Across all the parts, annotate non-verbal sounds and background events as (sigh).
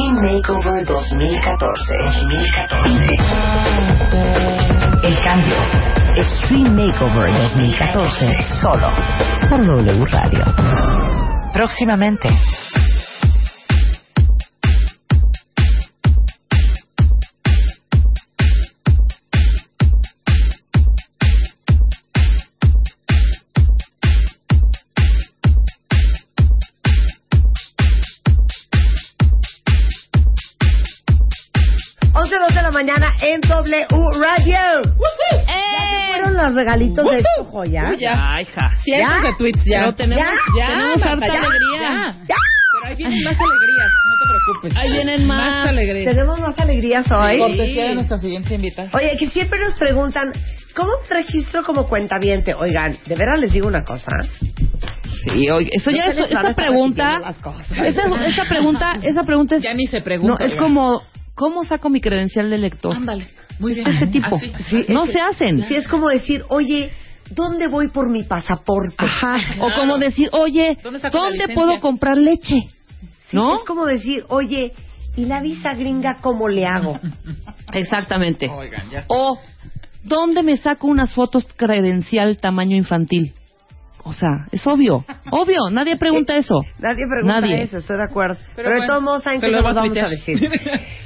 Extreme Makeover 2014. 2014. El cambio. Extreme Makeover 2014. Solo por W Radio. Próximamente. W Radio. ¿Ya se fueron los regalitos de esto, joya? Uy, ya. Ay, hija. Cientos ¿Ya? de tweets ya. Pero tenemos, Ya, tenemos harta ya, alegría. ya. Pero ahí vienen más (laughs) alegrías, no te preocupes. Ahí vienen más. Más alegrías. Tenemos más alegrías hoy. Cortesía de nuestra siguiente invitada. Oye, que siempre nos preguntan, ¿cómo registro como cuentaviente? Oigan, de veras les digo una cosa. Sí, oye, eso No ya es, esta pregunta, las cosas. esa, esa pregunta, esa pregunta es, Ya ni se pregunta. no, es oigan. como, ¿cómo saco mi credencial de lector? Ándale. Muy bien. Este tipo. Así. Sí, no es- se hacen. Sí, es como decir, oye, ¿dónde voy por mi pasaporte? Ajá. O como decir, oye, ¿Dónde puedo comprar leche? Sí, ¿No? Es como decir, oye, ¿y la visa gringa cómo le hago? (laughs) Exactamente. Oigan, ya está. O, ¿dónde me saco unas fotos credencial tamaño infantil? O sea, es obvio. Obvio, nadie pregunta eso. Nadie pregunta Nadie. eso, estoy de acuerdo. Pero, Pero de todos modos, ¿saben qué lo a vamos a decir? (laughs)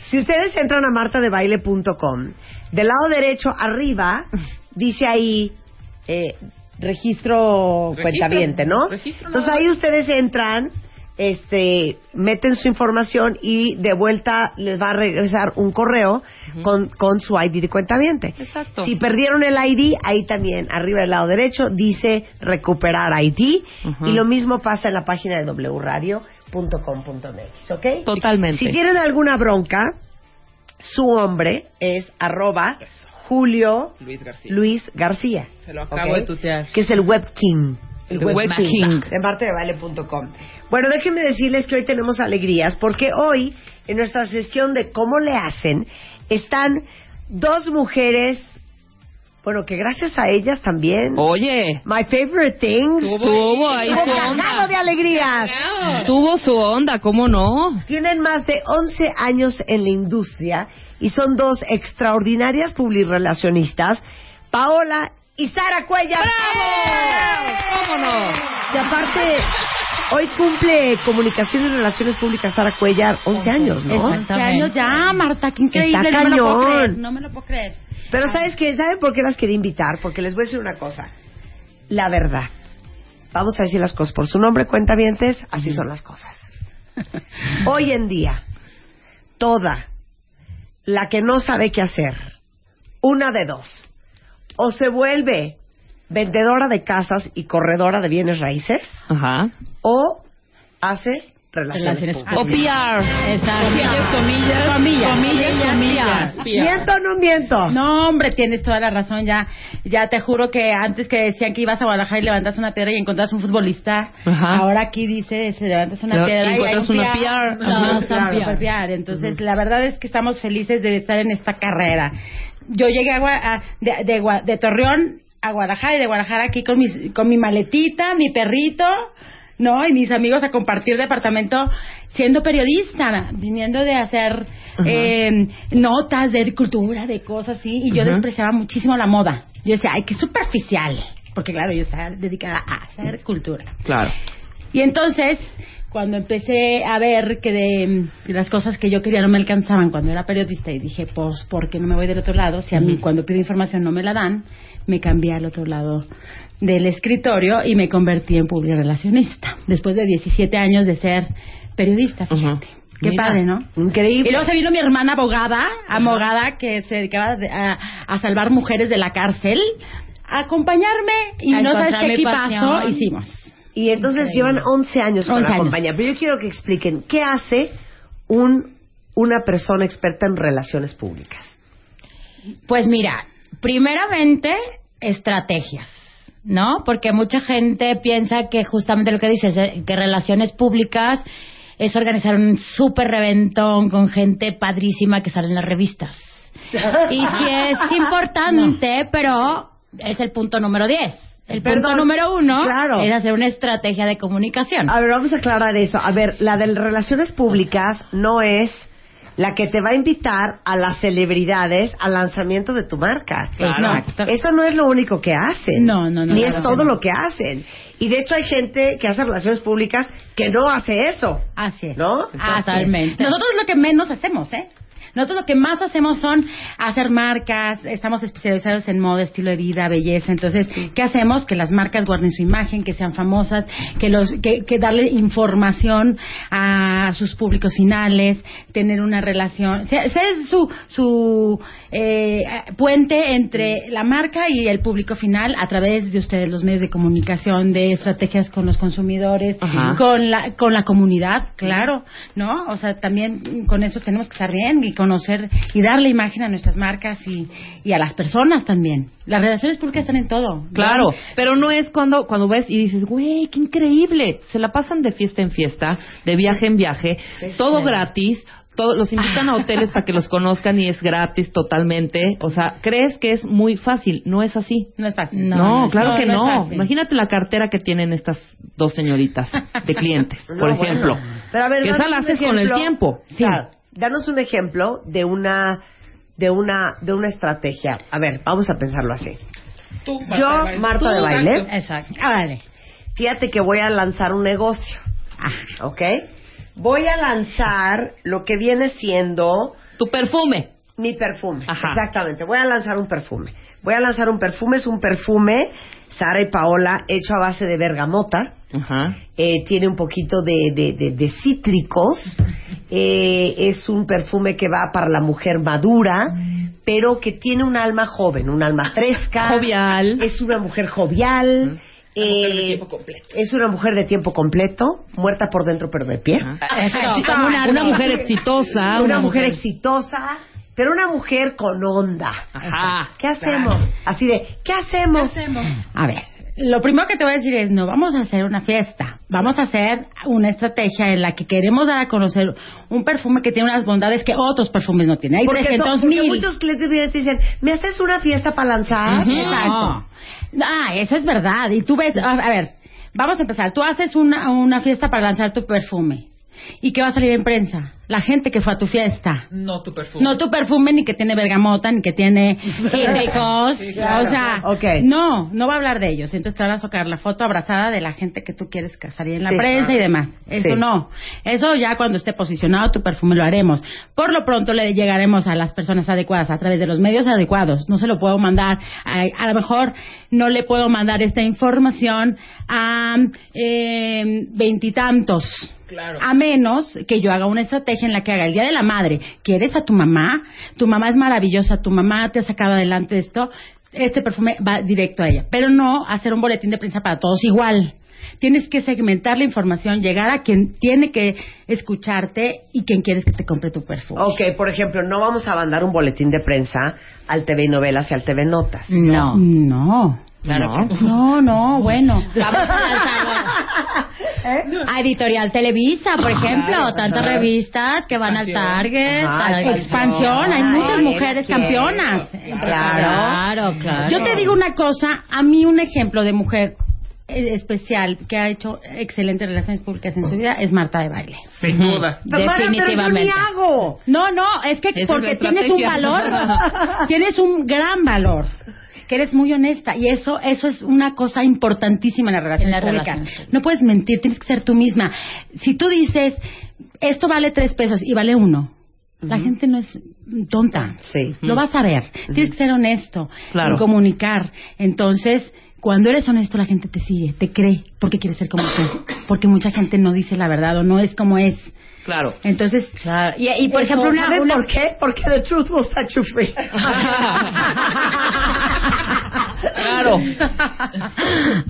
si ustedes entran a martadebaile.com, del lado derecho arriba dice ahí eh, registro, Registro, cuentaviente, ¿no? registro Entonces ahí ustedes entran, este, meten su información y de vuelta les va a regresar un correo con, con su ID de cuentaviente. Exacto. Si perdieron el ID, ahí también, arriba del lado derecho, dice recuperar ID. Y lo mismo pasa en la página de wradio.com.mx, ¿ok? Totalmente. Si tienen alguna bronca, su hombre es arroba Julio Luis García. Luis García. Se lo acabo de tutear. Que es el Web King. El The Web King. De martadebaile.com. Bueno, déjenme decirles que hoy tenemos alegrías porque hoy, en nuestra sesión de cómo le hacen, están dos mujeres, bueno, que gracias a ellas también. Oye, My favorite things. tuvo ahí su onda. de alegrías. Tuvo su onda, ¿cómo no? Tienen más de 11 años en la industria y son dos extraordinarias publirelacionistas, Paola y Sara Cuellar. ¡Bravo! ¿Cómo no? Y aparte, hoy cumple Comunicación y Relaciones Públicas Sara Cuellar 11 años, ¿no? 11 años ya, Marta, qué increíble. Está no me lo puedo cañón. creer. No me lo puedo creer. Pero ¿sabes qué? ¿Saben por qué las quería invitar? Porque les voy a decir una cosa. La verdad. Vamos a decir las cosas por su nombre, cuentavientes, así son las cosas. (laughs) Hoy en día, toda la que no sabe qué hacer, una de dos, o se vuelve vendedora de casas y corredora de bienes raíces, Ajá. o hace relaciones, Relaciones públicas. O PR. Exacto. Comillas, comillas, Comillas, comillas, comillas. ¿Miento o no miento? No, hombre, tienes toda la razón ya. Ya te juro que antes que decían que ibas a Guadalajara y levantas una piedra y encontras un futbolista, Ajá. ahora aquí dice se levantas una Pero piedra y encuentras una PR. No, son PR. Entonces, la verdad es que estamos felices de estar en esta carrera. Yo llegué a, a- de, de de Torreón a Guadalajara y de Guadalajara aquí con, mis, con mi maletita, mi perrito, ¿no? Y mis amigos a compartir departamento siendo periodista, viniendo de hacer eh, notas de cultura, de cosas así, y yo despreciaba muchísimo la moda. Yo decía, ay, qué superficial. Porque claro, yo estaba dedicada a hacer cultura. Claro. Y entonces, cuando empecé a ver que de, de las cosas que yo quería no me alcanzaban cuando era periodista y dije, pues, ¿por qué no me voy del otro lado? Si a mí cuando pido información no me la dan, me cambié al otro lado del escritorio y me convertí en publirelacionista. Después de 17 años de ser periodista, fíjate. Qué Mira. padre, ¿no? Increíble. Y luego se vino mi hermana abogada, abogada que se dedicaba de- a, a salvar mujeres de la cárcel, a acompañarme y A no sabes qué equipazo pasión. hicimos. Y entonces llevan 11 años con 11 la años. compañía. Pero yo quiero que expliquen, ¿qué hace un, una persona experta en relaciones públicas? Pues mira, primeramente, estrategias, ¿no? Porque mucha gente piensa que justamente lo que dices, eh, que relaciones públicas es organizar un súper reventón con gente padrísima que sale en las revistas. (laughs) Y sí es importante, pero es el punto número 10. El punto Perdón, número uno claro. es hacer una estrategia de comunicación. A ver, vamos a aclarar eso. A ver, la de relaciones públicas no es la que te va a invitar a las celebridades al lanzamiento de tu marca. Claro. No, eso no es lo único que hacen. No, no, no, Ni es todo lo que hacen. Y de hecho hay gente que hace relaciones públicas que no hace eso. Así es. ¿No? Totalmente. Nosotros lo que menos hacemos, ¿eh? Nosotros lo que más hacemos son hacer marcas, estamos especializados en moda, estilo de vida, belleza. Entonces, ¿qué hacemos? Que las marcas guarden su imagen, que sean famosas, que los, que, que darle información a sus públicos finales, tener una relación, ser, ser su, su eh, puente entre la marca y el público final a través de ustedes, los medios de comunicación, de estrategias con los consumidores, Ajá. con la, con la comunidad, claro, ¿no? O sea, también con eso tenemos que estar bien y conocer y darle imagen a nuestras marcas y, y a las personas también. Las relaciones públicas están en todo. Claro, pero no es cuando cuando ves y dices, güey, qué increíble. Se la pasan de fiesta en fiesta, de viaje en viaje, todo gratis. todo- los invitan a hoteles para que los conozcan y es gratis totalmente. O sea, crees que es muy fácil. No es así. No es fácil. No, claro que no. Imagínate la cartera que tienen estas dos señoritas de clientes, (laughs) No, por bueno. ejemplo. Pero a ver, que esa la haces con el tiempo. Claro. Danos un ejemplo de una de una de una estrategia. A ver, vamos a pensarlo así. Tú, Yo, Marta de baile. Marta Tú, de baile. exacto. Árale. Fíjate que voy a lanzar un negocio, Ah, ¿ok? Voy a lanzar lo que viene siendo Tu perfume. mi perfume. Ajá. Exactamente. Voy a lanzar un perfume. Voy a lanzar un perfume. Es un perfume, Sara y Paola, hecho a base de bergamota. Ajá. Eh, tiene un poquito de, de- de- de cítricos. (laughs) Eh, es un perfume que va para la mujer madura, pero que tiene un alma joven, un alma fresca. (laughs) Jovial. Es una mujer jovial. eh, es una mujer de tiempo completo, muerta por dentro pero de pie. Eso, Una, mujer exitosa. una, mujer exitosa, pero una mujer con onda. Ajá. ¿Qué hacemos? Así de, ¿qué hacemos? A ver, lo primero que te voy a decir es, no vamos a hacer una fiesta, vamos a hacer una estrategia en la que queremos dar a conocer un perfume que tiene unas bondades que otros perfumes no tienen. Hay Porque, to- 300 porque muchos clientes vienen y te dicen, ¿me haces una fiesta para lanzar? Ujú. Exacto. Ah, eso es verdad. Y tú ves, a, a ver, vamos a empezar. Tú haces una, una fiesta para lanzar tu perfume. ¿Y qué va a salir en prensa? La gente que fue a tu fiesta. No tu perfume. No tu perfume, ni que tiene bergamota, ni que tiene (laughs) cítricos. claro. O sea, Ok. no, no va a hablar de ellos. Entonces te van a sacar la foto abrazada de la gente que tú quieres salir en la Sí. prensa y demás. Eso Sí. no. Eso ya cuando esté posicionado tu perfume lo haremos. Por lo pronto le llegaremos a las personas adecuadas a través de los medios adecuados. No se lo puedo mandar. A, a lo mejor no le puedo mandar esta información a eh, veintitantos. Claro. A menos que yo haga una estrategia en la que haga el Día de la Madre. ¿Quieres a tu mamá? Tu mamá es maravillosa, tu mamá te ha sacado adelante esto. Este perfume va directo a ella. Pero no hacer un boletín de prensa para todos igual. Tienes que segmentar la información, llegar a quien tiene que escucharte y quien quieres que te compre tu perfume. Ok, por ejemplo, no vamos a mandar un boletín de prensa al TV Novelas y al TV Notas. No. No. Claro. No, no, bueno. (laughs) Vamos a. A Editorial Televisa, por ejemplo, tantas revistas que van al Target, Ajá, a expansión. Expansión, hay muchas Ay, mujeres campeonas. Claro. claro. Yo te digo una cosa, a mí un ejemplo de mujer eh, especial que ha hecho excelentes relaciones públicas en su vida es Marta de Baile. Sin duda. Pero, yo ni Definitivamente. hago. No, no, es que porque tienes un valor, (laughs) tienes un gran valor, que eres muy honesta y eso eso es una cosa importantísima en las relaciones En las públicas. relaciones. No puedes mentir, tienes que ser tú misma. Si tú dices esto vale tres pesos y vale uno, la gente no es tonta. Sí. Lo vas a ver. Tienes que ser honesto Claro. y comunicar. Entonces, cuando eres honesto, la gente te sigue, te cree, porque quiere ser como tú. Porque mucha gente no dice la verdad o no es como es. Claro. Entonces, y, y por ejemplo, una, ¿Saben una- por qué? Porque the truth will set you free. (laughs) Claro.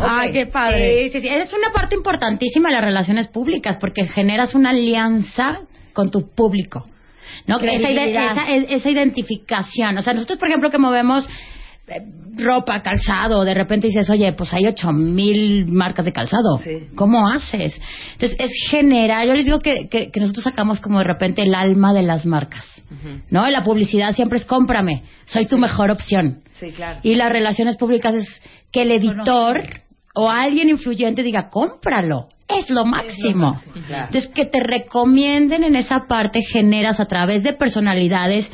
Ay, qué padre. Sí, sí, sí. Es una parte importantísima de las relaciones públicas porque generas una alianza con tu público. ¿no? Esa, esa, es- esa identificación. O sea, nosotros, por ejemplo, que movemos eh, ropa, calzado, de repente dices, oye, pues hay ocho mil marcas de calzado. Sí. ¿Cómo haces? Entonces, es general. Yo les digo que, que, que nosotros sacamos como de repente el alma de las marcas. ¿No? La publicidad siempre es cómprame. Soy tu mejor opción. Sí, claro. Y las relaciones públicas es que el editor o alguien influyente diga, cómpralo. Es lo máximo. Entonces, que te recomienden en esa parte generas a través de personalidades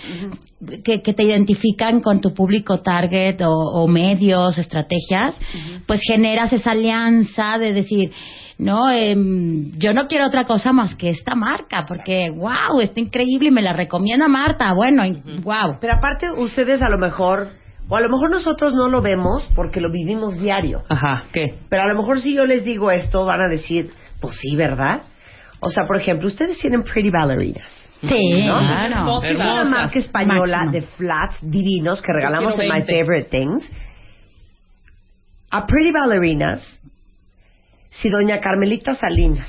que, que te identifican con tu público target o, o medios, estrategias, pues generas esa alianza de decir, no, Em, yo no quiero otra cosa más que esta marca, porque wow, está increíble y me la recomienda Marta. Bueno, wow. Pero aparte, ustedes a lo mejor, o a lo mejor nosotros no lo vemos porque lo vivimos diario. Ajá, ¿qué? Pero a lo mejor si yo les digo esto, van a decir, pues sí, ¿verdad? O sea, por ejemplo, ustedes tienen Pretty Ballerinas. Sí, ¿no? claro. Es una marca española Máximo. de flats divinos que regalamos en My 20. Favorite Things. A Pretty Ballerinas, si doña Carmelita Salinas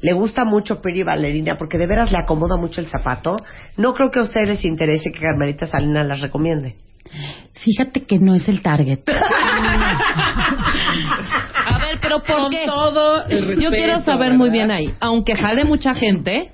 le gusta mucho Pretty Ballerina porque de veras le acomoda mucho el zapato, no creo que a ustedes les interese que Carmelita Salinas las recomiende. Fíjate que no es el target. (laughs) A ver, pero ¿por Con qué? todo el Yo quiero saber ¿verdad? muy bien ahí. Aunque jale mucha gente,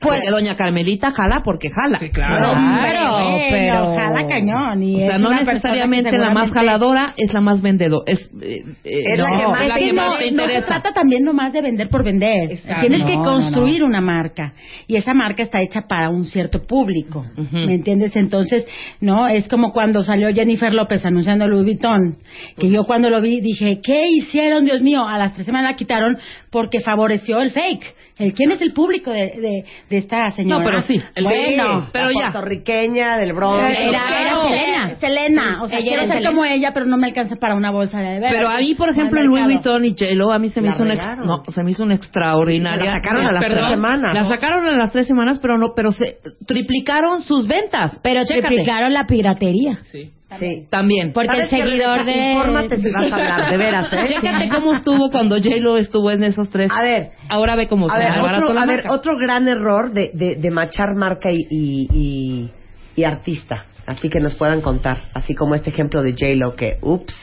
pues doña Carmelita jala porque jala. Sí, claro. Claro, pero jala cañón. Y O sea, es no necesariamente la más jaladora es la más vendedor. Es, eh, eh, Es la no, que más- es la que más no, te no se trata también nomás de vender por vender. Exacto. Tienes que No, construir una marca. Y esa marca está hecha para un cierto público. ¿Me entiendes? Entonces, no, es como cuando salió Jennifer López anunciando Louis Vuitton. Que yo cuando lo vi dije, ¿qué hicieron, Dios mío? A las tres semanas la quitaron porque favoreció el fake. El, ¿Quién es el público de, de, de esta señora? No, pero sí, el bueno, pero la ya. puertorriqueña del Bronx. era, era Claro. Selena. Selena. O sea, Ella quiero ser Selena. como ella, pero no me alcanza para una bolsa de. Pero a mí, por ejemplo, Louis. Vuitton y J-Lo, a mí se me La hizo una, no, se me hizo una extraordinaria. La sacaron a las Perdón, tres semanas. La sacaron a las tres semanas, pero no, pero se triplicaron sus ventas. Pero Chécate. triplicaron la piratería. Sí. Sí. También. Porque el ¿Sabes qué, seguidor de... Infórmate si vas a hablar, de veras, ¿eh? Chécate cómo estuvo cuando J-Lo estuvo en esos tres. A ver, Ahora ve cómo A se ver, desbarató otro, la a ver, marca. otro gran error de, de, de machar marca y, y, y- y artista. Así que nos puedan contar. Así como este ejemplo de J-Lo que, ups,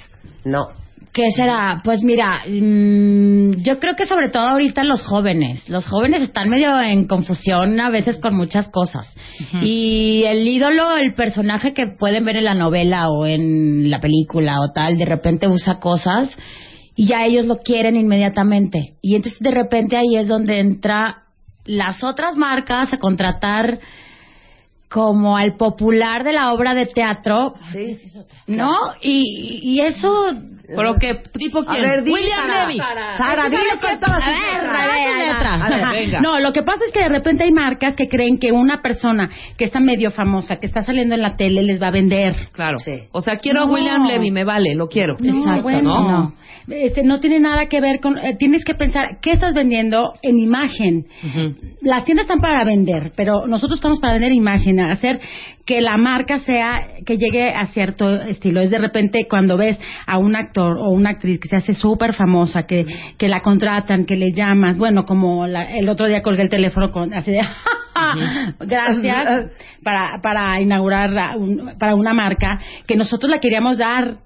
no. ¿Qué será? Pues mira, mm, yo creo que sobre todo ahorita los jóvenes. Los jóvenes están medio en confusión a veces con muchas cosas. Y el ídolo, el personaje que pueden ver en la novela o en la película o tal, de repente usa cosas y ya ellos lo quieren inmediatamente. Y entonces de repente ahí es donde entra las otras marcas a contratar como al popular de la obra de teatro, Sí. ¿no? Y, y eso ¿Pero qué? ¿Tipo A quién? ver, William Sara. Levy. Sara, dile con todas sus letras. a ver, A ver, Ajá. venga. No, lo que pasa es que de repente hay marcas que creen que una persona que está medio famosa, que está saliendo en la tele, les va a vender. Claro. Sí. O sea, quiero a. William Levy, me vale, lo quiero. No, Exacto, bueno, ¿no? no. Este, no tiene nada que ver con... eh, tienes que pensar, ¿qué estás vendiendo en imagen? Las tiendas están para vender, pero nosotros estamos para vender imagen, hacer que la marca sea, que llegue a cierto estilo. Es de repente cuando ves a un actor o una actriz que se hace súper famosa, que, que la contratan, que le llamas, bueno, como la- el otro día colgué el teléfono con, así de, (laughs) gracias, para, para inaugurar un- para una marca, que nosotros la queríamos dar,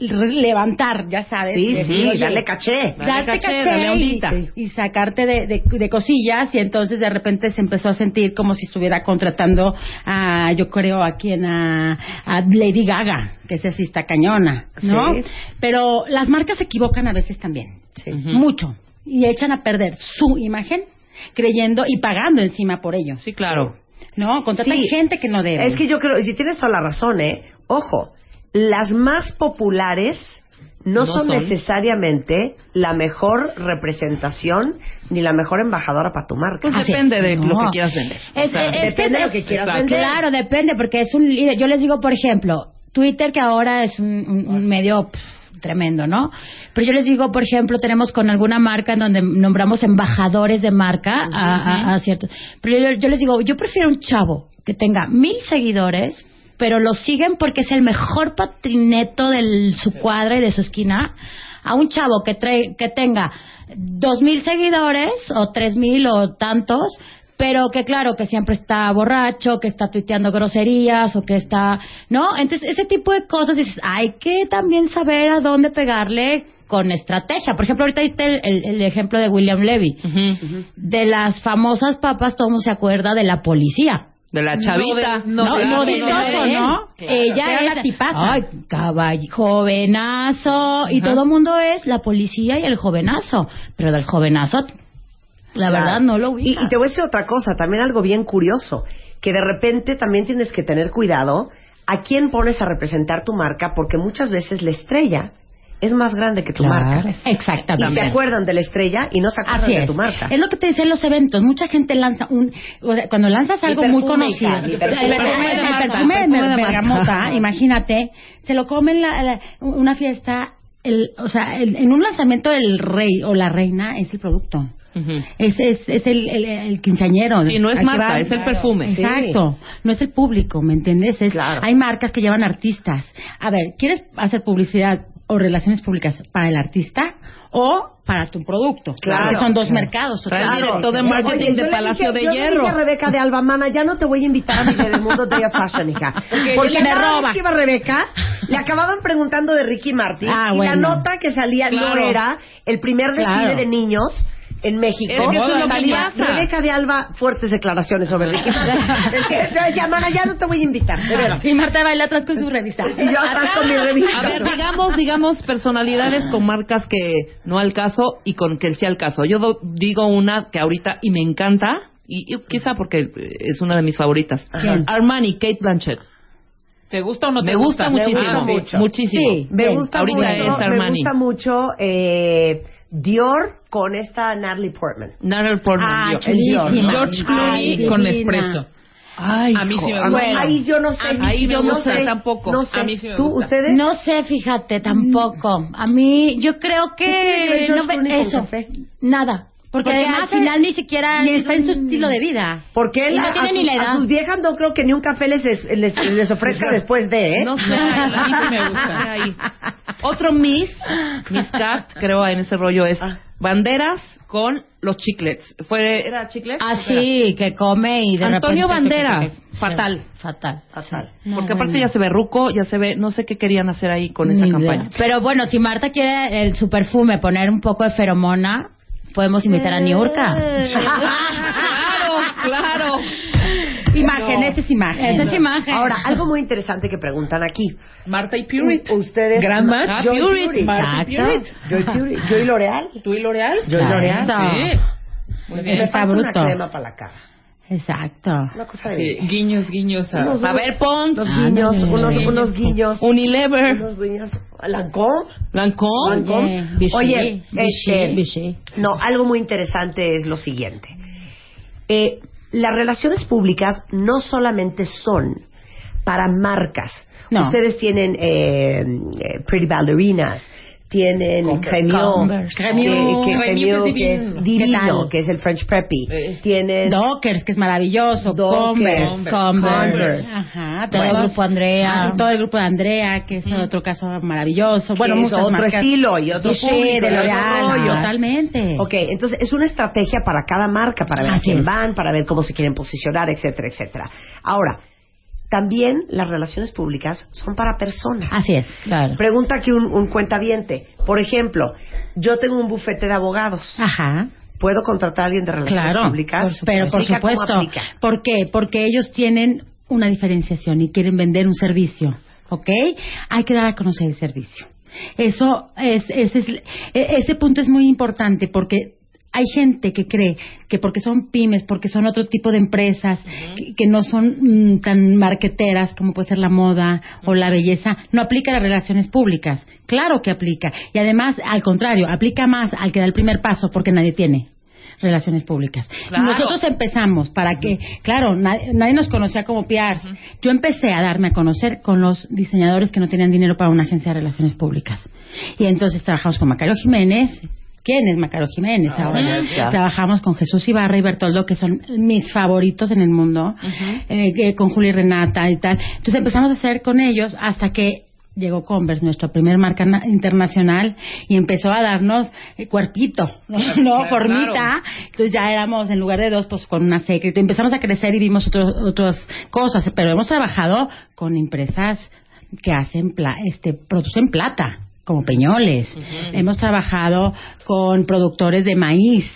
levantar, ya sabes. Sí, decir, sí, oye, dale caché. Dale caché, caché dale y- ondita. y, sacarte de, de- de cosillas y entonces de repente se empezó a sentir como si estuviera contratando a yo creo a quien a, a Lady Gaga que esa sí está cañona no Sí. pero las marcas se equivocan a veces también Sí. mucho y echan a perder su imagen creyendo y pagando encima por ello Sí, claro. no contratan Sí. gente que no debe Es que yo creo, y tienes toda la razón, ¿eh? Ojo, las más populares no, No son, son. necesariamente la mejor representación ni la mejor embajadora para tu marca. Pues Así depende de lo que quieras vender. O sea, es- depende de lo que quieras exacto. vender. Claro, depende, porque es un líder. Yo les digo, por ejemplo, Twitter, que ahora es un, un- un medio pf, tremendo, ¿no? Pero yo les digo, por ejemplo, tenemos con alguna marca en donde nombramos embajadores de marca a, a- a ciertos. Pero yo, yo les digo, yo prefiero un chavo que tenga mil seguidores, pero lo siguen porque es el mejor patrineto de su cuadra y de su esquina, a un chavo que, trae, que tenga dos mil seguidores o tres mil o tantos, pero que claro, que siempre está borracho, que está tuiteando groserías o que está, ¿no? Entonces, ese tipo de cosas dices, hay que también saber a dónde pegarle con estrategia. Por ejemplo, ahorita viste el, el- el ejemplo de William Levy. De las famosas papas, todo el mundo se acuerda de la policía. De la chavita. No, No, de- no, no, de no. Ella Era es la tipaza. Ay, caball- jovenazo. Y todo el mundo es la policía y el jovenazo. Pero del jovenazo, la Claro. verdad, no lo Y, ubica. y te voy a decir otra cosa, también algo bien curioso, que de repente también tienes que tener cuidado a quién pones a representar tu marca, porque muchas veces la estrella es más grande que tu marca. Y se Exactamente. acuerdan de la estrella y no se acuerdan Así de es. tu marca. Es lo que te decía en los eventos. Mucha gente lanza un. o sea, cuando lanzas algo muy conocido. el perfume. de bergamota, (laughs) imagínate. Se lo comen la, la- una fiesta. El, o sea, el- en un lanzamiento el rey o la reina es el producto. Es, es, es el, el, el quinceañero. Sí, no es marca, es el perfume. Sí. Exacto, no es el público, ¿me entiendes? Es, Claro. Hay marcas que llevan artistas. A ver, ¿quieres hacer publicidad o relaciones públicas para el artista o para tu producto? Claro. Porque son dos Claro. mercados. Trae el director de marketing Oye, yo de Palacio dije- de yo le dije Hierro. a Rebeca de Alba, mana, ya no te voy a invitar a mi Mundo Day of Fashion, hija. (laughs) Porque me cada roba. que iba Rebeca, le acababan preguntando de Ricky Martin Ah, y la nota que salía no Claro. era el primer desfile Claro. de niños en México. Es que eso es lo que salía pasa. Rebeca de Alba, fuertes declaraciones sobre Ricky (laughs) Martin. Es que, yo decía, mana, ya no te voy a invitar, de. Y Marta baila atrás con su revista. Y yo atrás con mi revista. A ver, digamos, digamos personalidades con marcas que no al caso y con que sí al caso. Yo do- digo una que ahorita y me encanta y, y quizá porque es una de mis favoritas. Armani, Kate Blanchett. ¿Te gusta o no te me gusta, Me muchísimo, gusta mucho. muchísimo. Sí. Me gusta ahorita mucho, es me Armani. gusta mucho eh, Dior con esta Natalie Portman. Natalie Portman. Ah, yo- chulísima. George Clooney Ay, con divina. Nespresso. Ay, A mí sí me gusta. bueno. ahí yo no sé. a mí Ahí yo no sé tampoco. No sé. A mí sí me ¿Tú, gusta. ustedes? No sé, fíjate, tampoco. A mí, yo creo ¿Qué que. George no Clooney eso, café? nada. Porque, Porque además al final ni siquiera ni está en su estilo de vida. Porque él no a, tiene a ni sus, la a edad. sus viejas no creo que ni un café les, les, les- les ofrezca (laughs) después de, ¿eh? No sé, A mí sí me gusta. Ahí. (laughs) Otro Miss, Miss Cast, creo en ese rollo es Ah. Banderas con los chiclets. Fue era chiclets? Así, que come y de Antonio repente... Banderas, Sí, fatal. Fatal. Fatal. No, Porque aparte bueno. ya se ve ruco, ya se ve, no sé qué querían hacer ahí con esa campaña. Pero bueno, si Marta quiere el, su perfume poner un poco de feromona, podemos invitar a Niurka. claro, claro. Imagen, esa es imagen. Esa es imagen. Ahora, algo muy interesante que preguntan aquí. Marta y Purit. Ustedes. Gran. Ah, Joy Purit. Marta y. Purit. Joy Purit. Joy L'Oreal. ¿Tú y L'Oreal? Joy L'Oreal. Sí. Muy Me bien. Está falta una bruto. crema para la cara. Exacto. Una cosa de... Sí, Guiños, guiños. a- Unos- A ver, Pons, Unos guiños, Ándale. unos, unos guiños. Unilever, Unos guiños. Lancôme. Lancôme. Lancôme. Oye, Vichy, Oye, Vichy, este, Vichy. No, algo muy interesante es lo siguiente. Eh, las relaciones públicas no solamente son para marcas. No. Ustedes tienen eh, eh, Pretty Ballerinas, tienen Cremio, Converse. que, Cremio. que, Cremio, que es que es divino. que es el French Preppy. Eh. Tienen Dockers, que es maravilloso. Dockers, Converse. Converse. Converse. Ajá. Todo Bueno. el grupo Andrea. Ah. Todo el grupo de Andrea, que es otro caso maravilloso. Bueno, es muchas otro marcas. estilo y otro Vichy, público, de L'Oreal. rollo. Totalmente. Ok, entonces es una estrategia para cada marca, para ver a quién es. van, para ver cómo se quieren posicionar, etcétera, etcétera. Ahora, también las relaciones públicas son para personas. Así es, claro. Pregunta aquí un, un cuentaviente. Por ejemplo, yo tengo un bufete de abogados. Ajá. ¿Puedo contratar a alguien de relaciones Claro, públicas? por pero por supuesto. ¿Por qué? Porque ellos tienen una diferenciación y quieren vender un servicio, ¿ok? Hay que dar a conocer el servicio. Eso es, ese, es, e- ese punto es muy importante porque hay gente que cree que porque son pymes, porque son otro tipo de empresas, que, que no son mm, tan marqueteras como puede ser la moda o la belleza, no aplica a las relaciones públicas. Claro que aplica. Y además, al contrario, aplica más al que da el primer paso porque nadie tiene relaciones públicas. Claro. Nosotros empezamos para que, claro, na- nadie nos conocía como PRs. Yo empecé a darme a conocer con los diseñadores que no tenían dinero para una agencia de relaciones públicas. Y entonces trabajamos con Macario Jiménez. ¿Quién es Macario Jiménez ahora? ya. Trabajamos con Jesús Ibarra y Bertoldo, que son mis favoritos en el mundo, eh, con Juli Renata y tal. Entonces empezamos a hacer con ellos hasta que llegó Converse, nuestra primer marca na- internacional, y empezó a darnos eh, cuerpito, ¿no? (laughs) No, formita. Entonces ya éramos, en lugar de dos, pues con una secreto. Empezamos a crecer y vimos otros otras cosas, pero hemos trabajado con empresas que hacen, pla- este, producen plata como Peñoles. Hemos trabajado con productores de maíz.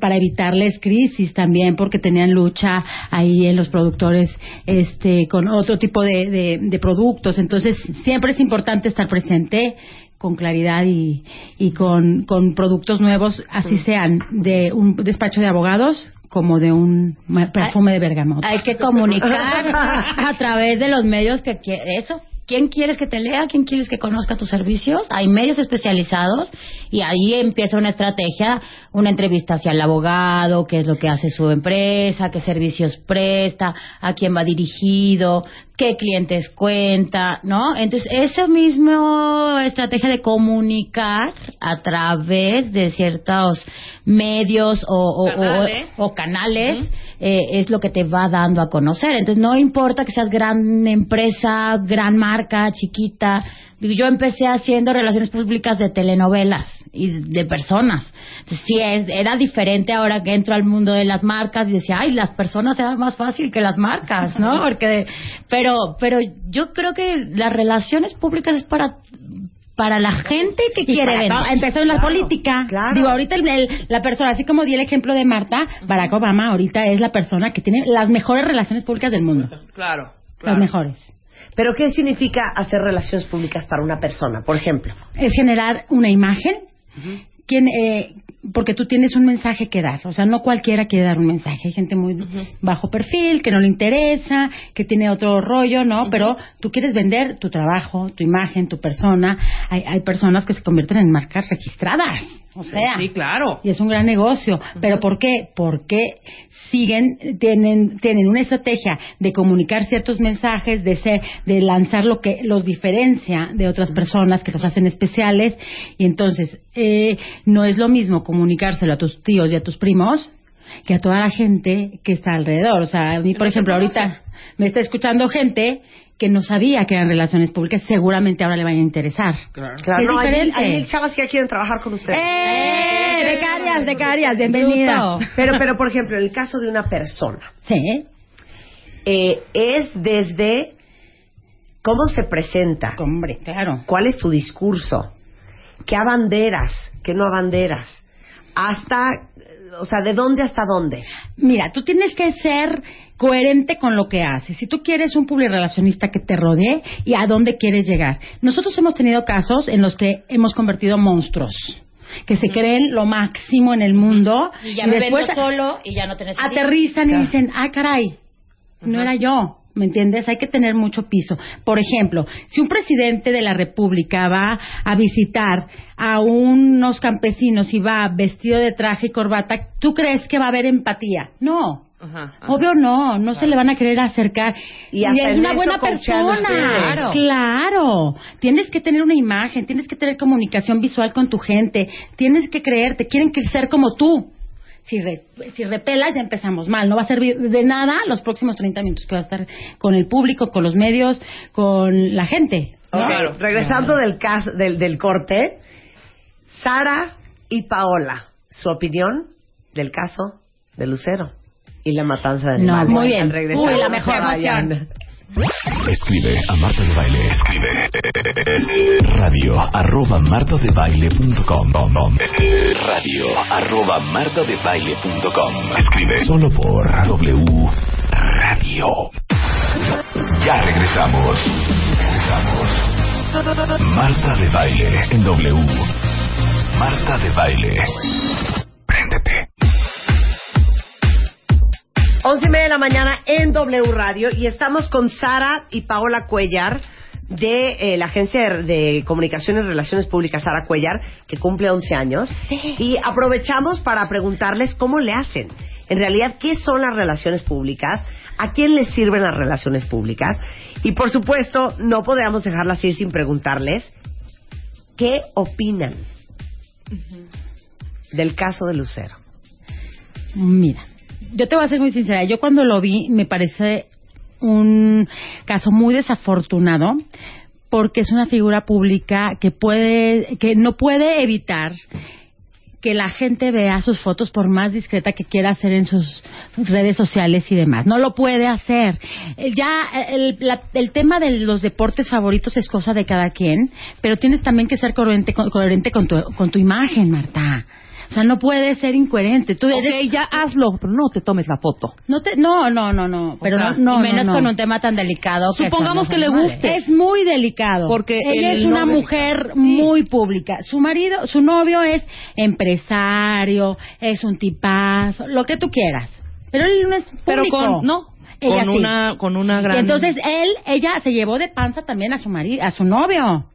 para evitarles crisis también porque tenían lucha ahí en los productores este con otro tipo de, de- de productos entonces siempre es importante estar presente con claridad y, y con, con productos nuevos así sean de un despacho de abogados como de un perfume de bergamota Hay que comunicar (laughs) a través de los medios que eso. ¿Quién quieres que te lea? ¿Quién quieres que conozca tus servicios? Hay medios especializados y ahí empieza una estrategia, una entrevista hacia el abogado, qué es lo que hace su empresa, qué servicios presta, a quién va dirigido, qué clientes cuenta, ¿no? Entonces, esa misma estrategia de comunicar a través de ciertos medios o, o- o- Canales. o canales eh, es lo que te va dando a conocer. Entonces, no importa que seas gran empresa, gran marca, chiquita. Yo empecé haciendo relaciones públicas de telenovelas y de personas. Entonces, sí, es, era diferente ahora que entro al mundo de las marcas y decía, ay, las personas era más fácil que las marcas, ¿no? Porque, pero, pero yo creo que las relaciones públicas es para para la gente que Y quiere todo- empezó en la Claro, política. claro. Digo, ahorita el- el- la persona, así como di el ejemplo de Marta, Barack Obama ahorita es la persona que tiene las mejores relaciones públicas del mundo. Claro. Las mejores. Pero ¿qué significa hacer relaciones públicas para una persona, por ejemplo? Es generar una imagen. ¿Quién, eh, porque tú tienes un mensaje que dar. O sea, no cualquiera quiere dar un mensaje. Hay gente muy bajo perfil, que no le interesa, que tiene otro rollo, ¿no? Pero tú quieres vender tu trabajo, tu imagen, tu persona. Hay, hay personas que se convierten en marcas registradas. O sea, Sí, claro. y es un gran negocio. ¿Pero por qué? Porque siguen, tienen, tienen una estrategia de comunicar ciertos mensajes, de ser, de lanzar lo que los diferencia de otras personas que los hacen especiales. Y entonces, eh, no es lo mismo comunicárselo a tus tíos y a tus primos que a toda la gente que está alrededor. O sea, a mí, por ejemplo, ahorita me está escuchando gente que no sabía que eran relaciones públicas, seguramente ahora le van a interesar. Claro. Claro, Es no, hay, mil- diferente. hay mil chavas que ya quieren trabajar con usted. ¡Eh! Becarias, becarias, bienvenida. Pero, pero, por ejemplo, en el caso de una persona, Sí, eh, es desde cómo se presenta, hombre, claro. cuál es tu discurso, qué abanderas, qué no abanderas, hasta, eh, o sea, de dónde hasta dónde. Mira, tú tienes que ser coherente con lo que haces. Si tú quieres un publirelacionista que te rodee y a dónde quieres llegar. Nosotros hemos tenido casos en los que hemos convertido monstruos que se creen lo máximo en el mundo Y ya me después vendo solo y ya no te aterrizan y dicen, ah, caray, no era yo. ¿Me entiendes? Hay que tener mucho piso. Por ejemplo, si un presidente de la República va a visitar a unos campesinos y va vestido de traje y corbata, ¿tú crees que va a haber empatía? No. Ajá, ajá. Obvio no, no se le van a querer acercar. Y hasta es una buena persona. Claro. claro. Tienes que tener una imagen, tienes que tener comunicación visual con tu gente, tienes que creerte, quieren ser como tú. Si, re- si repelas ya empezamos mal, no va a servir de nada los próximos 30 minutos que va a estar con el público, con los medios, con la gente. Regresando del, cas- del, del corte, Sara y Paola, su opinión del caso de Lucero y la matanza de No, animales. muy bien. Uy, la mejor. Escribe a Marta de Baile. Escribe radio arroba martadebaile.com radio arroba martadebaile.com Escribe solo por W Radio. Ya regresamos. Regresamos. Marta de Baile en W. Marta de Baile. Préndete. Once y media de la mañana en W Radio y estamos con Sara y Paola Cuellar de eh, la agencia de, comunicaciones y relaciones públicas Sara Cuellar que cumple 11 años. Y aprovechamos para preguntarles cómo le hacen. En realidad qué son las relaciones públicas a quién les sirven las relaciones públicas y por supuesto no podríamos dejarlas ir sin preguntarles qué opinan del caso de Lucero. Mira, yo te voy a ser muy sincera. Yo cuando lo vi me parece un caso muy desafortunado porque es una figura pública que puede, que no puede evitar que la gente vea sus fotos por más discreta que quiera hacer en sus redes sociales y demás. No lo puede hacer. Eh, Ya eh, el, la- el tema de los deportes favoritos es cosa de cada quien, pero tienes también que ser coherente coherente con, tu, con tu imagen, Marta. O sea, no puedes ser incoherente. Tú eres... Ok, ya hazlo, pero no te tomes la foto. No, te, no, no, no, no. Pero sea, no, no, menos no, no. con un tema tan delicado. Supongamos que le guste. Es muy delicado. Porque ella el es una novio- mujer muy pública. Su marido, su novio es empresario, es un tipazo, lo que tú quieras. Pero él no es público. Pero con, no, Ella con sí. una, con una gran... Y entonces él, ella se llevó de panza también a su marido, a su novio.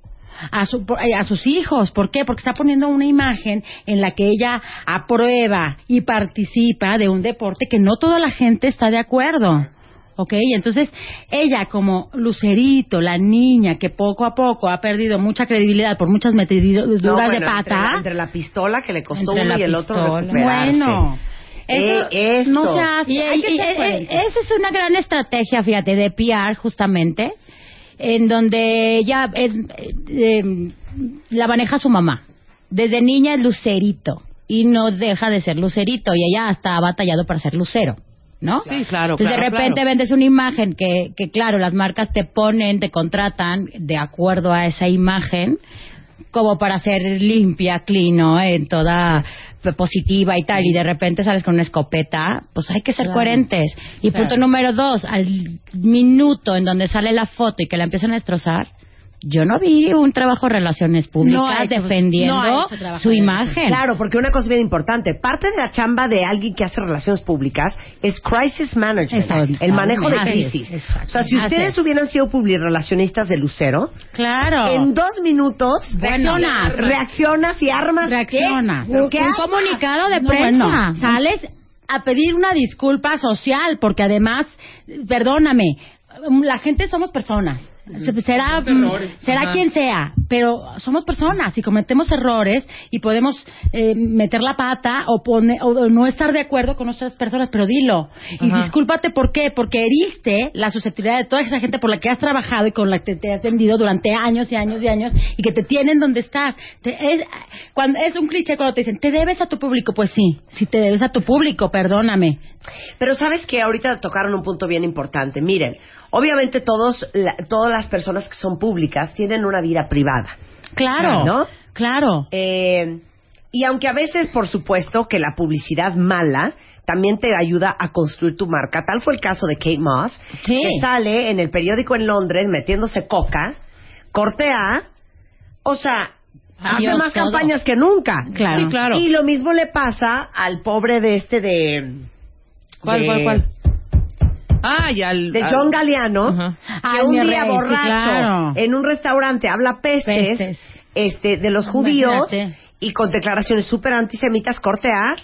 A, su, eh, a sus hijos, ¿por qué? Porque está poniendo una imagen en la que ella aprueba y participa de un deporte que no toda la gente está de acuerdo. ¿Ok? Y entonces ella como Lucerito, la niña que poco a poco ha perdido mucha credibilidad por muchas metiduras No, de entre pata. la- Entre, la pistola que le costó uno y el otro recuperarse. Bueno, eso Eh, esto. no se hace. Y, esa es una gran estrategia, fíjate, de PR justamente, en donde ella es, eh, la maneja su mamá. Desde niña es lucerito y no deja de ser lucerito y ella hasta ha batallado para ser lucero. ¿No? Sí, claro, Entonces claro, de repente claro. vendes una imagen que, que, claro, las marcas te ponen, te contratan de acuerdo a esa imagen, como para ser limpia, clean, ¿no? En toda positiva y tal, y de repente sales con una escopeta, pues hay que ser Claro. coherentes. Y punto número dos, al minuto en donde sale la foto y que la empiezan a destrozar, yo no vi un trabajo de relaciones públicas No ha hecho- defendiendo no su de imagen. Claro, porque una cosa bien importante, parte de la chamba de alguien que hace relaciones públicas es crisis management, Exacto. el manejo de crisis. exacto. O sea, si ustedes es. hubieran sido publirelacionistas de Lucero, Claro. en dos minutos Reaccionas. reaccionas y armas. Reaccionas. ¿Qué? ¿Qué un armas? comunicado de No, prensa. bueno, sales a pedir una disculpa social, porque además, perdóname, la gente somos personas. Será, será Ajá. quien sea, pero somos personas y cometemos errores y podemos eh, meter la pata o, pone- o no estar de acuerdo con otras personas, pero dilo. Y Ajá. discúlpate, ¿por qué? Porque heriste la susceptibilidad de toda esa gente por la que has trabajado y con la que te has vendido durante años y años y años y que te tienen donde estás. Te- es, cuando, es un cliché cuando te dicen, ¿te debes a tu público? Pues sí, sí te debes a tu público, perdóname. Pero sabes que ahorita tocaron un punto bien importante. Miren, obviamente todos, la- todas las personas que son públicas tienen una vida privada. Claro, ¿No? Claro. Eh, y aunque a veces, por supuesto, que la publicidad mala también te ayuda a construir tu marca. Tal fue el caso de Kate Moss, Sí. que sale en el periódico en Londres metiéndose coca, corte A, o sea, hace más todo. campañas que nunca. Claro. Sí, claro. Y lo mismo le pasa al pobre de este de... ¿Cuál, de- cuál, cuál? Ah, ya el... de John Galeano, que Ay, un día rey, sí, borracho claro. en un restaurante habla pestes, Pestes. este de los judíos Imagínate. y con declaraciones súper antisemitas, corte A,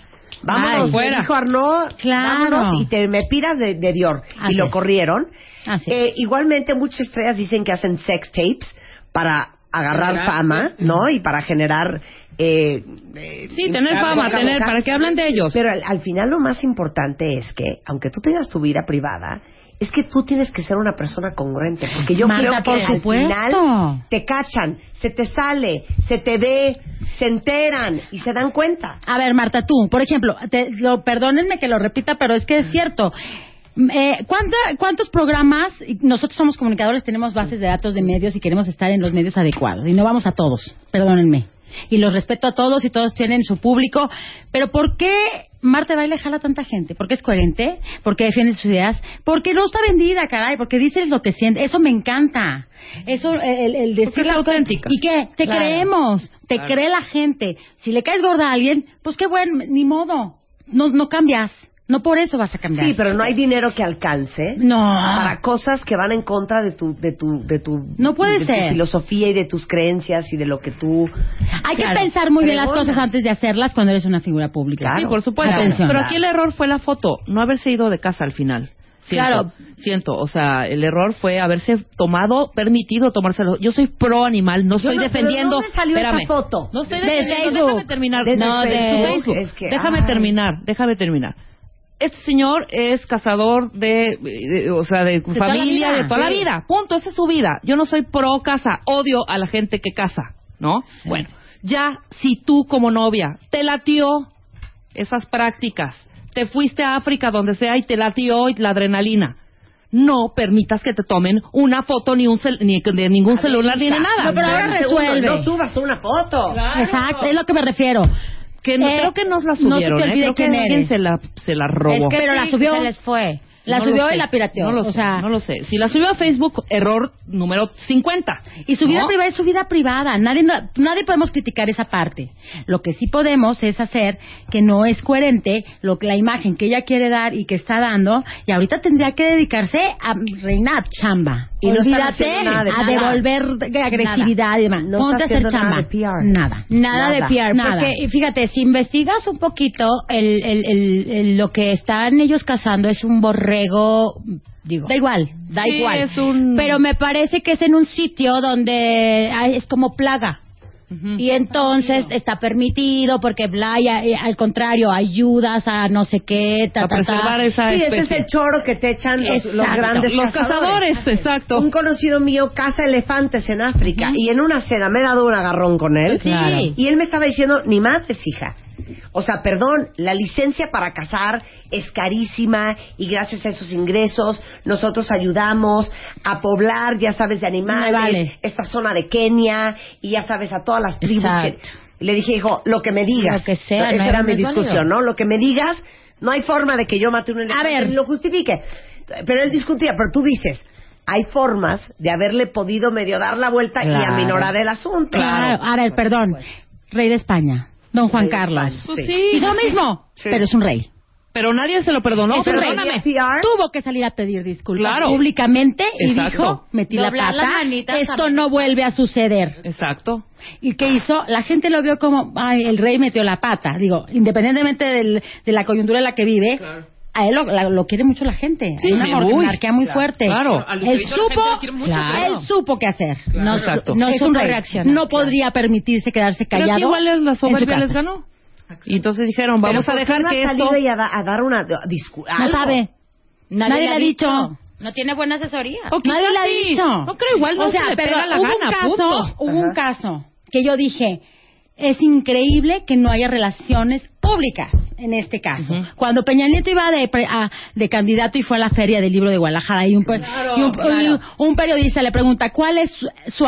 vámonos, Ay, fuera. dijo Arnaud, Claro. vámonos y te me piras de, de Dior. Así y lo es. corrieron. Eh, igualmente muchas estrellas dicen que hacen sex tapes para agarrar fama, ¿no? Y para generar... Eh, eh, Sí, tener fama, tener, boca. para que hablen de ellos. Pero al, al final lo más importante es que, aunque tú tengas tu vida privada, es que tú tienes que ser una persona congruente. Porque yo Marta, creo que por al supuesto. final te cachan, se te sale, se te ve, se enteran y se dan cuenta. A ver, Marta, tú, por ejemplo, te, lo, perdónenme que lo repita, pero es que es cierto. Eh, ¿cuánta- ¿Cuántos programas? Nosotros somos comunicadores, tenemos bases de datos de medios y queremos estar en los medios adecuados. Y no vamos a todos, perdónenme. Y los respeto a todos y todos tienen su público. Pero ¿por qué Marta Baile jala a tanta gente? Porque es coherente, porque defiende sus ideas, porque no está vendida, caray, porque dices lo que siente. Eso me encanta. Eso, el, el decir cosas. auténtica. ¿Y qué? Te Claro. creemos, te Claro. cree la gente. Si le caes gorda a alguien, pues qué bueno, ni modo. No, no cambias. No por eso vas a cambiar. Sí, pero no hay dinero que alcance No. para cosas que van en contra de tu, de tu, de tu, No puede de ser. tu filosofía y de tus creencias y de lo que tú. Hay que pensar muy bien las cosas antes de hacerlas cuando eres una figura pública. Claro. Sí, por supuesto. Atención. Pero aquí el error fue la foto, no haberse ido de casa al final. Siento, Claro. Siento, o sea, el error fue haberse tomado, permitido tomárselo. Yo soy pro animal, no estoy no- pero defendiendo. ¿dónde salió esa foto? No estoy De defendiendo. Facebook. Déjame terminar. Desde no, de Facebook. Facebook. Es que, déjame ay. terminar, déjame terminar. Este señor es cazador de, de- o sea, de, familia, de toda la vida. Punto, esa es su vida. Yo no soy pro casa, odio a la gente que casa, ¿no? Bueno, ya si tú como novia te latió esas prácticas, te fuiste a África donde sea y te latió la adrenalina. No permitas que te tomen una foto ni un cel- ni de ningún celular ni de nada. No, pero ahora resuelve. No subas una foto. Exacto, es lo que me refiero. Que no, Eh, creo que nos la no se te subieron, ¿eh? olvide creo que quién alguien eres. se la, se la robó. Es que pero la subió. Se les fue. La No lo subió sé, y la pirateó. No lo o sé, sea, no lo sé. Si la subió a Facebook, error número 50. Y su vida ¿no? privada es su vida privada. Nadie, no- nadie podemos criticar esa parte. Lo que sí podemos es hacer que no es coherente lo que la imagen que ella quiere dar y que está dando. Y ahorita tendría que dedicarse a reina a chamba. Y no Olvídate haciendo nada de a nada. devolver de agresividad y demás. No Ponte está a hacer nada de PR. Nada. Nada, de Nada. PR, Nada. porque y fíjate, si investigas un poquito, el, el, el- el- lo que están ellos cazando es un borrego, digo, Da igual. da Sí, igual. es un- Pero me parece que es en un sitio donde hay- es como plaga. Y entonces está permitido porque bla, y, eh, al contrario, ayudas a no sé qué, ta, a ta, ta. preservar esa Sí, ese es especie. el choro que te echan los, los grandes Los cazadores, exacto. Un conocido mío caza elefantes en África y en una cena me he dado un agarrón con él. Sí. Claro. Y él me estaba diciendo, ni madres, hija. O sea, perdón, la licencia para cazar es carísima y gracias a esos ingresos nosotros ayudamos a poblar, ya sabes, de animales, vale. esta zona de Kenia y ya sabes, a todas las tribus que... Exacto. Le dije, hijo, lo que me digas. Lo que sea, Esa no era era- mi discusión, válido. ¿no? Lo que me digas, no hay forma de que yo mate un elefante ver. lo justifique. Pero él discutía, pero tú dices, hay formas de haberle podido medio dar la vuelta y aminorar el asunto. Claro. A ver, perdón. Rey de España. Don Juan de Carlos. España, Pues sí. Hizo lo mismo, Sí. pero es un rey. Pero nadie se lo perdonó. Es un rey. Perdóname. PR. Tuvo que salir a pedir disculpas Claro. públicamente y Exacto. dijo, metí la Doblar pata, esto también. no vuelve a suceder. Exacto. ¿Y qué hizo? La gente lo vio como, ay, el rey metió la pata. Digo, independientemente del- de la coyuntura en la que vive, a él lo, la- lo quiere mucho la gente. Sí, Hay una sí, monarquía muy claro, fuerte. claro. Él supo, mucho, claro. él supo qué hacer. No, Exacto. no es un supo rey. reaccionar. No podría permitirse quedarse Pero callado. aquí igual es la soberbia les ganó. Y entonces dijeron, vamos Pero a dejar ¿por qué que ha esto... salido y a, da- a dar una discu- No sabe. Nadie le ha dicho. No tiene buena asesoría. Nadie le ha dicho. No creo, igual no o sea, se le pero pega la hubo gana, un caso, punto. Hubo Ajá. un caso que yo dije, es increíble que no haya relaciones públicas en este caso. Cuando Peña Nieto iba de, pre- a- de candidato y fue a la feria del libro de Guadalajara y un, per- y un, y un periodista le pregunta cuál es su, su-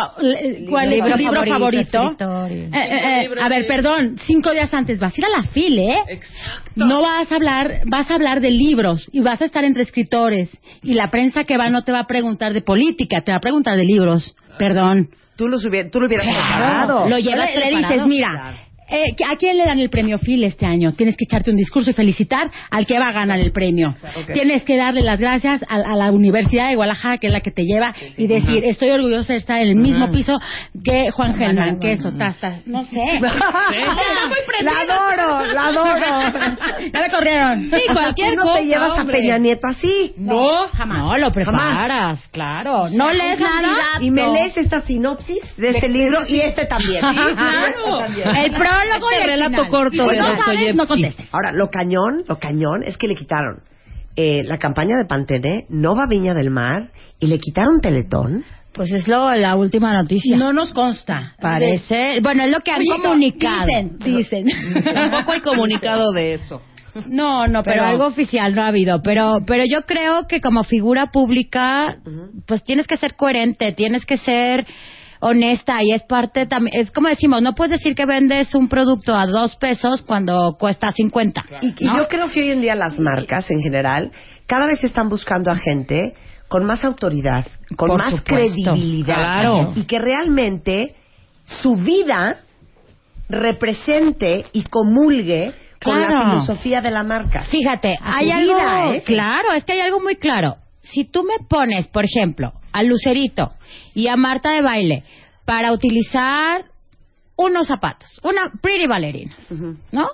cuál es su libro favorito. Eh, eh, eh, a ver, perdón, cinco días antes vas a ir a la file, ¿eh? Exacto. No vas a hablar, vas a hablar de libros y vas a estar entre escritores y la prensa que va no te va a preguntar de política, te va a preguntar de libros. Perdón. Tú lo, hubiera- tú lo hubieras Claro. preparado. Lo llevas le, le dices, mira, Claro. Eh, ¿a quién le dan el premio Phil este año? Tienes que echarte un discurso y felicitar al que va a ganar el premio. Tienes que darle las gracias a, a la Universidad de Guadalajara, que es la que te lleva, y decir, estoy orgullosa de estar en el mismo piso que Juan Germán, que eso, tas, tas, no sé. (laughs) (laughs) (laughs) la adoro, la adoro. ya me corrieron. Sí, cualquier Tú no cosa, te llevas hombre. a Peña Nieto así. No, jamás. No, lo preparas, claro. No lees nada. Y me lees esta sinopsis de este libro y este también. claro. Este también. El prólogo y Este el relato final. corto de no Dostoyevsky. no contestes. Ahora, lo cañón, lo cañón es que le quitaron eh, la campaña de Pantene, Nova Viña del Mar, y le quitaron Teletón. Pues es lo, la última noticia. No nos consta. Parece, bueno, es lo que han Oye, comunicado. Dicen, dicen. (laughs) Tampoco hay comunicado de eso. No, no, pero, pero, algo oficial no ha habido. Pero, pero yo creo que como figura pública, pues tienes que ser coherente, tienes que ser honesta y es parte también, es como decimos, no puedes decir que vendes un producto a dos pesos cuando cuesta 50. Y, y ¿no? yo creo que hoy en día las marcas en general cada vez están buscando a gente con más autoridad, con Por más supuesto, credibilidad claro. y que realmente su vida represente y comulgue con la filosofía de la marca. Fíjate, hay algo, vida, ¿eh? claro, es que hay algo muy claro. Si tú me pones, por ejemplo, a Lucerito y a Marta de baile para utilizar unos zapatos, una pretty ballerina. ¿no?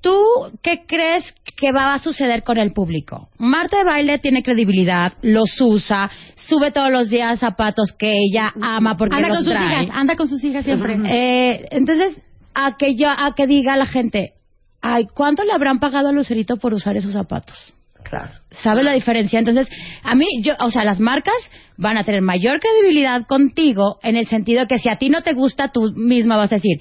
¿Tú qué crees que va a suceder con el público? Marta de baile tiene credibilidad, los usa, sube todos los días zapatos que ella ama porque Anda los con sus trae. hijas, anda con sus hijas siempre. Eh, entonces, a que yo, a que diga la gente, ay, ¿cuánto le habrán pagado a Lucerito por usar esos zapatos? Claro. ¿Sabes la diferencia? Entonces, a mí, yo, o sea, las marcas van a tener mayor credibilidad contigo en el sentido que si a ti no te gusta, tú misma vas a decir,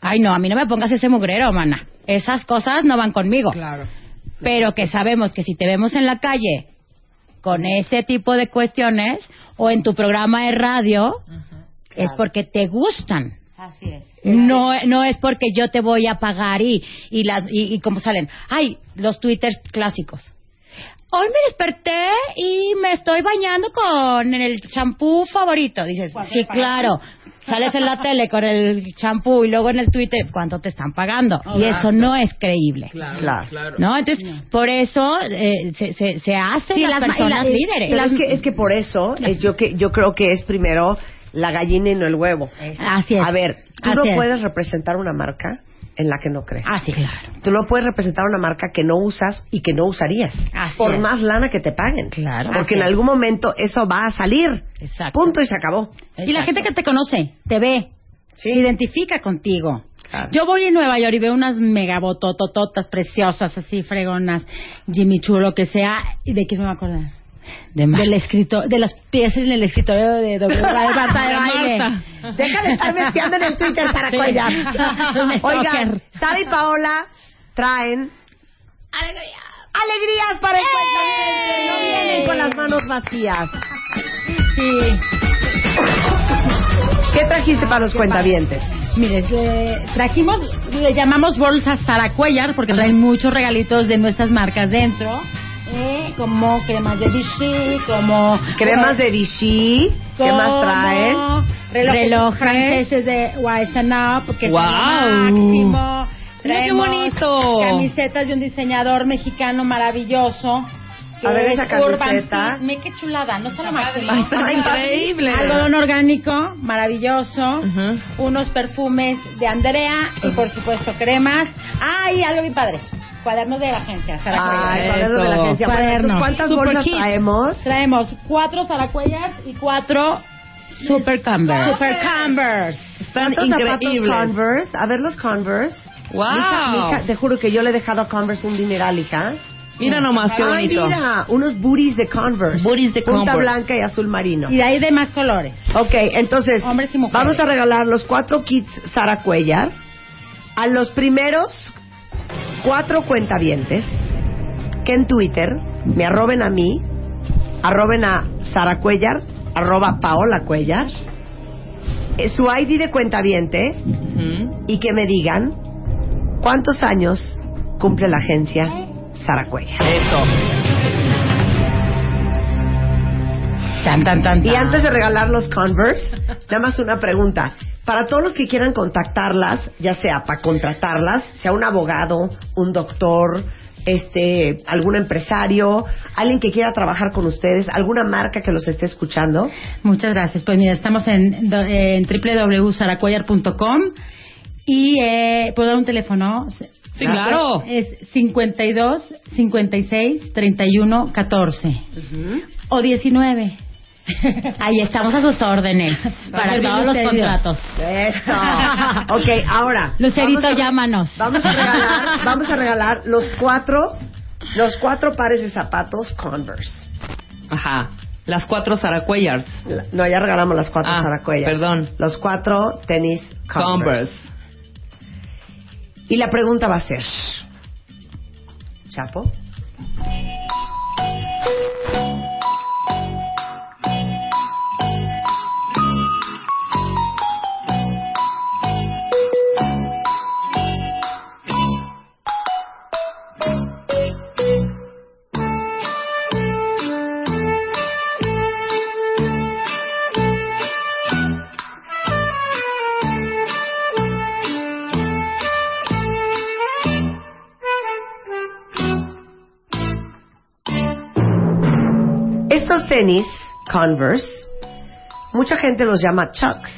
ay, no, a mí no me pongas ese mugrero, mana. Esas cosas no van conmigo. Claro. Pero que sabemos que si te vemos en la calle con ese tipo de cuestiones o en tu programa de radio, es porque te gustan. Así es. No, no es porque yo te voy a pagar y, y, las, y, y como salen. Ay, los twitters clásicos. Hoy me desperté y me estoy bañando con el champú favorito. Dices, sí, claro. Sales en la tele con el champú y luego en el Twitter, ¿cuánto te están pagando? y eso no es creíble. Claro. ¿No? Entonces, por eso eh, se, se, se hacen Sí, las, personas y la- y- líderes. Pero es que, es que por eso es yo que yo creo que es primero la gallina y no el huevo. Así es. A ver, tú Así no es. puedes representar una marca en la que no crees. Ah, sí, claro. Tú no puedes representar una marca que no usas y que no usarías. Así por es. más lana que te paguen. Claro. Porque en algún momento eso va a salir. Exacto. Punto y se acabó. Y la gente que te conoce, te ve, Sí. se identifica contigo. Claro. Yo voy en Nueva York y veo unas megabototototas preciosas, así fregonas, Jimmy Choo, lo que sea, y de quién me va a acordar. De del escritor, de las piezas en el escritorio de (laughs) W. de Marta de De baile. Marta. Deja de estar metiendo en el Twitter para Sí. collar. (laughs) Oigan. Sara y Paola traen alegrías para el cuentaviente. No vienen con las manos vacías. Sí. ¿Qué trajiste para los cuentavientes? Mire, eh, trajimos, le llamamos bolsas Sara Cuellar porque traen muchos regalitos de nuestras marcas dentro. Eh, como cremas de Vichy, como Cremas de Vichy. ¿Qué como más traen? Relojes, Relojes. franceses de Wise and Up, que lo máximo. Mira qué Traemos bonito. Camisetas de un diseñador mexicano maravilloso. A ver es esa camiseta. Mira qué chulada, no está lo máximo. Ay, está increíble. Algodón orgánico, maravilloso. Ujú. Unos perfumes de Andrea y por supuesto cremas. Ah, y algo bien padre. Cuadernos de la agencia. Sara Ay, Cuellar. cuadernos de la agencia. Cuadernos. ¿Cuántas Super bolsas traemos? Traemos cuatro Sara Cuellar y cuatro Super Camber. Super Converse. Están ¿Cuántos zapatos increíbles. Converse? A ver los Converse. Wow. Te juro que yo le he dejado a Converse un dineral, hija. Mira nomás qué Ay, bonito. mira, unos booties de Converse. Booties de Punta Converse. blanca y azul marino. Y de ahí de más colores. Ok, entonces, Hombres y mujeres. vamos a regalar los cuatro kits Sara Cuellar a los primeros cuatro cuentavientes que en Twitter me arroben a mí, arroben a Sara Cuellar, arroba Paola Cuellar, eh, su ID de cuentaviente y que me digan cuántos años cumple la agencia Sara Cuellar. Eso. Tan, tan, tan, Y antes de regalar los Converse, nada más una pregunta. Para todos los que quieran contactarlas, ya sea para contratarlas, sea un abogado, un doctor, este, algún empresario, alguien que quiera trabajar con ustedes, alguna marca que los esté escuchando. Muchas gracias. Pues mira, estamos en, do- en www.saracuellar.com y eh, puedo dar un teléfono. Sí, claro. Es 52 56 31 14 o 19. (laughs) Ahí estamos a sus órdenes (laughs) para todos los contratos. Eso. (laughs) ok, ahora. Lucerito, vamos a- llámanos. Vamos a regalar, vamos a regalar los cuatro, los cuatro pares de zapatos Converse. Ajá. Las cuatro. La- No, ya regalamos las cuatro Ah, Saracuellas. perdón. Los cuatro tenis Converse. Converse. Y la pregunta va a ser, Chapo, estos tenis Converse, mucha gente los llama Chucks.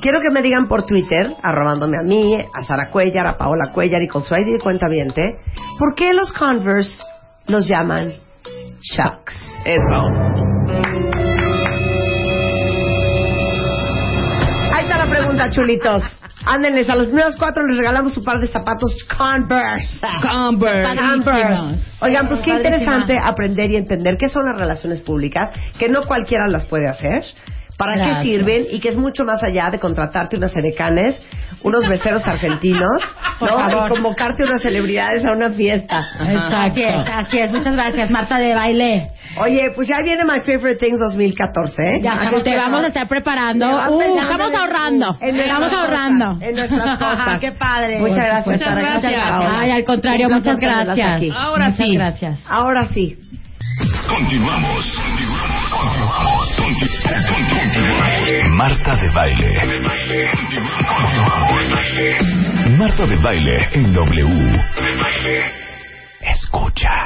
Quiero que me digan por Twitter, arrobándome a mí, a Sara Cuellar, a Paola Cuellar y con su ID de cuenta ¿por qué los Converse los llaman Chucks? Eso. Ahí está la pregunta, chulitos. Ándenles, a los primeros cuatro les regalamos un par de zapatos Converse. Converse. Converse. Oigan, pues qué interesante aprender y entender qué son las relaciones públicas, que no cualquiera las puede hacer, para qué Gracias. sirven y que es mucho más allá de contratarte unas edecanes, unos beceros argentinos, (laughs) Por ¿no? favor. Y convocarte unas celebridades a una fiesta. Así es, así es. Muchas gracias, Marta de baile. Oye, pues ya viene My Favorite Things 2014, ¿eh? Ya estamos, es te vamos a estar preparando. Uh, estamos en- ahorrando. en nuestras Estamos cosas, ahorrando. En nuestras cosas. (laughs) Qué padre. Muchas gracias. Muchas gracias. Ay, al contrario, muchas gracias. aquí. Ahora muchas sí. gracias. Ahora sí. Continuamos. Continuamos. Continuamos. Marta de baile. Marta de baile en W. Escucha.